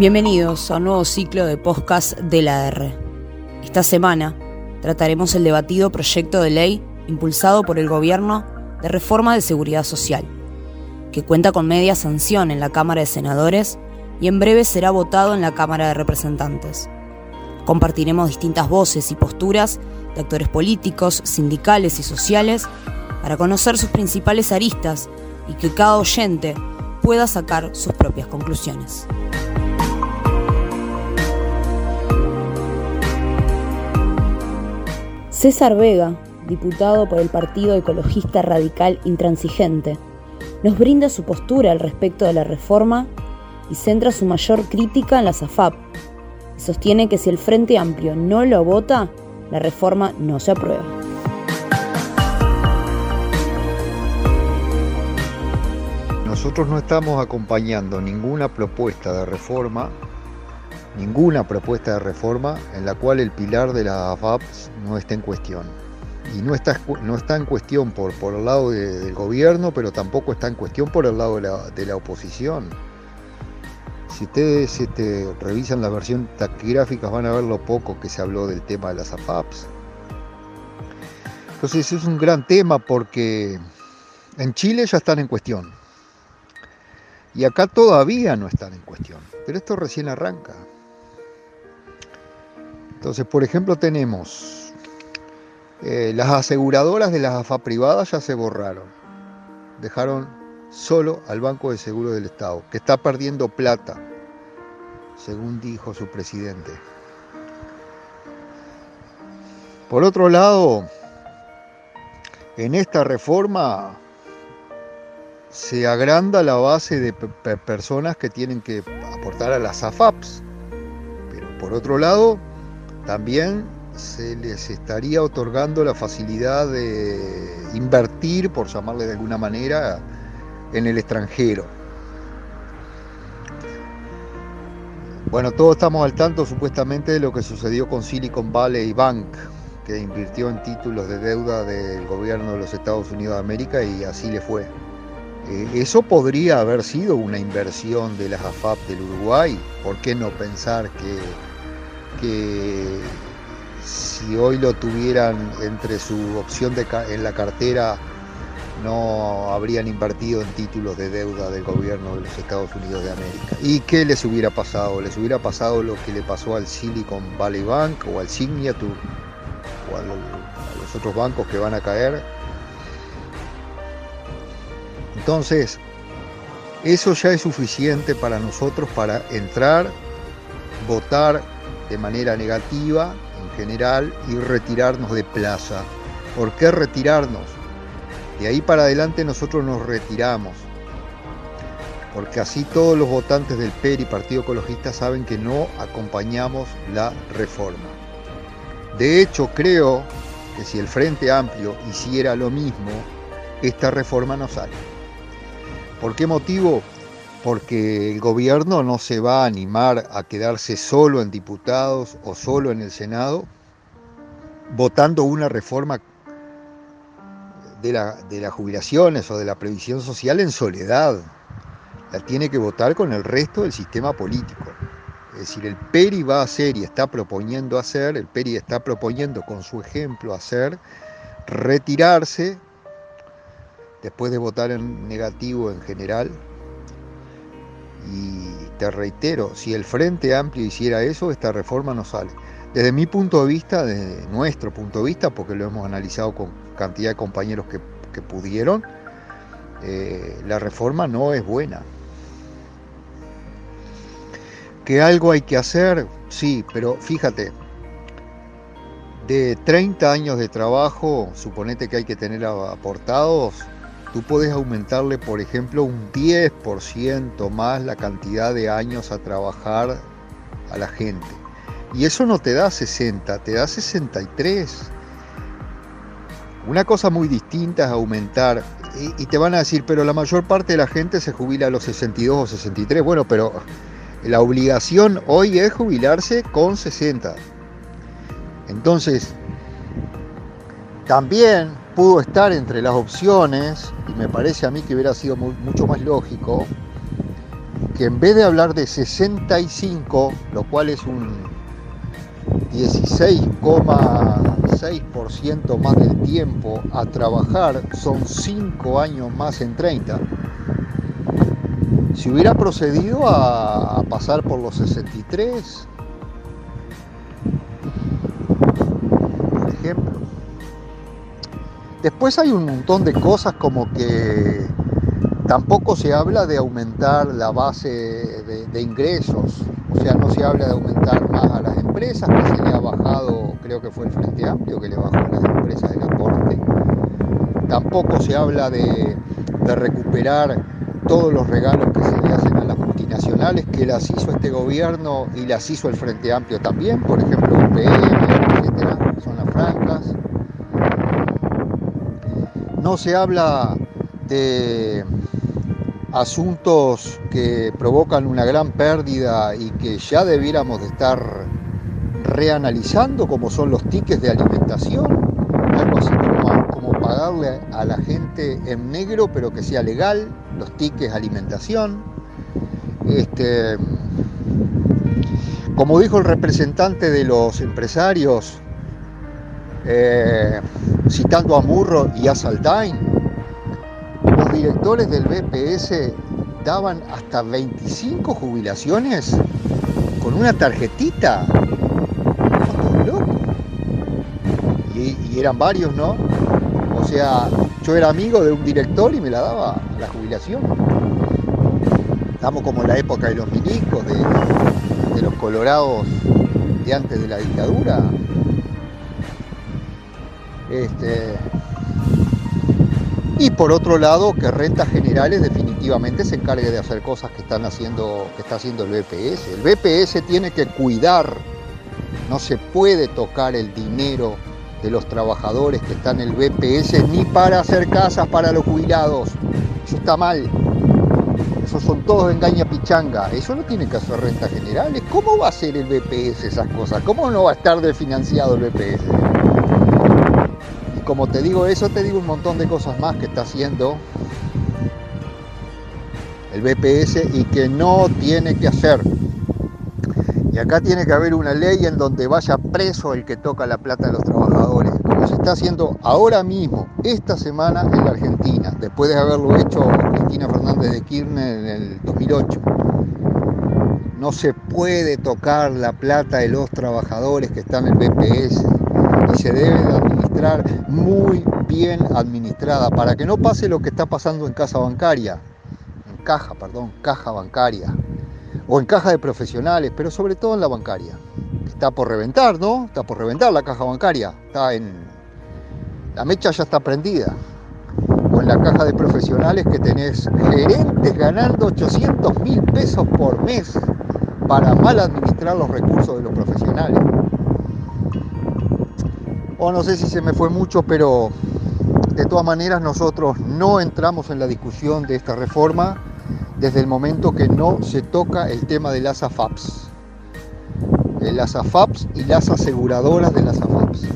Bienvenidos a un nuevo ciclo de podcast de la R. Esta semana trataremos el debatido proyecto de ley impulsado por el Gobierno de reforma de seguridad social, que cuenta con media sanción en la Cámara de Senadores y en breve será votado en la Cámara de Representantes. Compartiremos distintas voces y posturas de actores políticos, sindicales y sociales para conocer sus principales aristas y que cada oyente pueda sacar sus propias conclusiones. César Vega, diputado por el Partido Ecologista Radical Intransigente, nos brinda su postura al respecto de la reforma y centra su mayor crítica en la SAFAP. sostiene que si el Frente Amplio no lo vota, la reforma no se aprueba. Nosotros no estamos acompañando ninguna propuesta de reforma, ninguna propuesta de reforma en la cual el pilar de la AFAP no esté en cuestión. Y no está, no está en cuestión por, por el lado del gobierno, pero tampoco está en cuestión por el lado de la, de la oposición. Si ustedes este, revisan la versión taquigráfica van a ver lo poco que se habló del tema de las AFAPs. Entonces es un gran tema porque en Chile ya están en cuestión. Y acá todavía no están en cuestión. Pero esto recién arranca. Entonces, por ejemplo, tenemos eh, las aseguradoras de las AFA privadas ya se borraron. Dejaron solo al Banco de Seguro del Estado, que está perdiendo plata, según dijo su presidente. Por otro lado, en esta reforma se agranda la base de personas que tienen que aportar a las AFAPs. Pero por otro lado, también se les estaría otorgando la facilidad de invertir, por llamarle de alguna manera, en el extranjero. Bueno, todos estamos al tanto supuestamente de lo que sucedió con Silicon Valley Bank, que invirtió en títulos de deuda del gobierno de los Estados Unidos de América y así le fue. Eh, eso podría haber sido una inversión de las AFAP del Uruguay. ¿Por qué no pensar que, que si hoy lo tuvieran entre su opción en la cartera no habrían invertido en títulos de deuda del gobierno de los Estados Unidos de América. ¿Y qué les hubiera pasado? ¿Les hubiera pasado lo que le pasó al Silicon Valley Bank o al Signature o a los otros bancos que van a caer? Entonces, eso ya es suficiente para nosotros para entrar, votar de manera negativa en general y retirarnos de plaza. ¿Por qué retirarnos? De ahí para adelante nosotros nos retiramos, porque así todos los votantes del PER y Partido Ecologista saben que no acompañamos la reforma. De hecho, creo que si el Frente Amplio hiciera lo mismo, esta reforma no sale. ¿Por qué motivo? Porque el gobierno no se va a animar a quedarse solo en diputados o solo en el Senado votando una reforma de, las jubilaciones o de la previsión social en soledad. La tiene que votar con el resto del sistema político. Es decir, el PERI va a hacer y está proponiendo hacer, el PERI está proponiendo con su ejemplo hacer, retirarse después de votar en negativo en general. Y te reitero, si el Frente Amplio hiciera eso, esta reforma no sale. Desde mi punto de vista, desde nuestro punto de vista, porque lo hemos analizado con cantidad de compañeros que, pudieron, eh, la reforma no es buena. ¿Que algo hay que hacer? Sí, pero fíjate, de 30 años de trabajo, suponete que hay que tener aportados, tú puedes aumentarle, por ejemplo, un 10% más la cantidad de años a trabajar a la gente. Y eso no te da 60, te da 63. Una cosa muy distinta es aumentar, y, te van a decir, pero la mayor parte de la gente se jubila a los 62 o 63. Bueno, pero la obligación hoy es jubilarse con 60. Entonces, también pudo estar entre las opciones, y me parece a mí que hubiera sido mucho más lógico, que en vez de hablar de 65, lo cual es un 16,6% más del tiempo a trabajar, son 5 años más en 30, si hubiera procedido a, pasar por los 63, Después hay un montón de cosas como que tampoco se habla de aumentar la base de, ingresos, o sea, no se habla de aumentar más a las empresas, que se le ha bajado, creo que fue el Frente Amplio que le bajó a las empresas el aporte. Tampoco se habla de recuperar todos los regalos que se le hacen a las multinacionales, que las hizo este gobierno y las hizo el Frente Amplio también, por ejemplo, UPM, etcétera, No se habla de asuntos que provocan una gran pérdida y que ya debiéramos de estar reanalizando, como son los tickets de alimentación, algo así como, como pagarle a la gente en negro, pero que sea legal, los tickets alimentación. Este, como dijo el representante de los empresarios, eh, citando a Murro y a Saldain, los directores del BPS daban hasta 25 jubilaciones con una tarjetita. Y, y eran varios, ¿no? O sea, yo era amigo de un director y me la daba la jubilación. Estamos como en la época de los milicos, de, los colorados de antes de la dictadura. Este, y por otro lado, que Rentas Generales definitivamente se encargue de hacer cosas que están haciendo, que está haciendo el BPS. El BPS tiene que cuidar, no se puede tocar el dinero de los trabajadores que están en el BPS ni para hacer casas para los jubilados. Eso está mal. Esos son todos engaña pichanga. Eso no tiene que hacer rentas generales. ¿Cómo va a ser el BPS esas cosas? ¿Cómo no va a estar desfinanciado el BPS? Como te digo eso, te digo un montón de cosas más que está haciendo el BPS y que no tiene que hacer. Y acá tiene que haber una ley en donde vaya preso el que toca la plata de los trabajadores, como se está haciendo ahora mismo, esta semana en la Argentina, después de haberlo hecho Cristina Fernández de Kirchner en el 2008. No se puede tocar la plata de los trabajadores que están en el BPS y se debe de muy bien administrada para que no pase lo que está pasando en casa bancaria, en caja, perdón, caja bancaria o en caja de profesionales, pero sobre todo en la bancaria. Está por reventar, ¿no? Está por reventar la caja bancaria. Está en. La mecha ya está prendida. O en la caja de profesionales que tenés gerentes ganando 800 mil pesos por mes para mal administrar los recursos de los profesionales. O no sé si se me fue mucho, pero de todas maneras nosotros no entramos en la discusión de esta reforma desde el momento que no se toca el tema de las AFAPs. Las AFAPs y las aseguradoras de las AFAPs.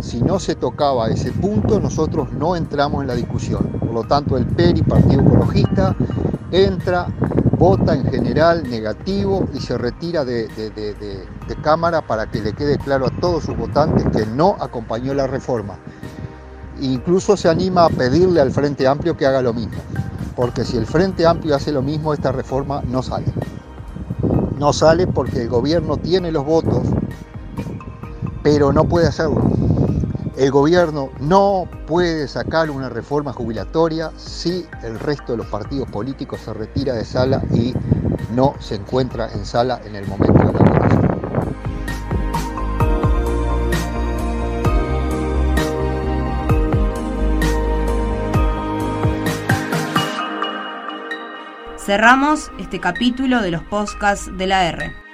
Si no se tocaba ese punto, nosotros no entramos en la discusión. Por lo tanto, el PERI, Partido Ecologista, entra, vota en general negativo y se retira de, Cámara para que le quede claro a todos sus votantes que no acompañó la reforma. Incluso se anima a pedirle al Frente Amplio que haga lo mismo porque si el Frente Amplio hace lo mismo, esta reforma no sale. No sale porque el gobierno tiene los votos, pero no puede hacerlo. El gobierno no puede sacar una reforma jubilatoria si el resto de los partidos políticos se retira de sala y no se encuentra en sala en el momento de la votación. Cerramos este capítulo de los podcasts de la R.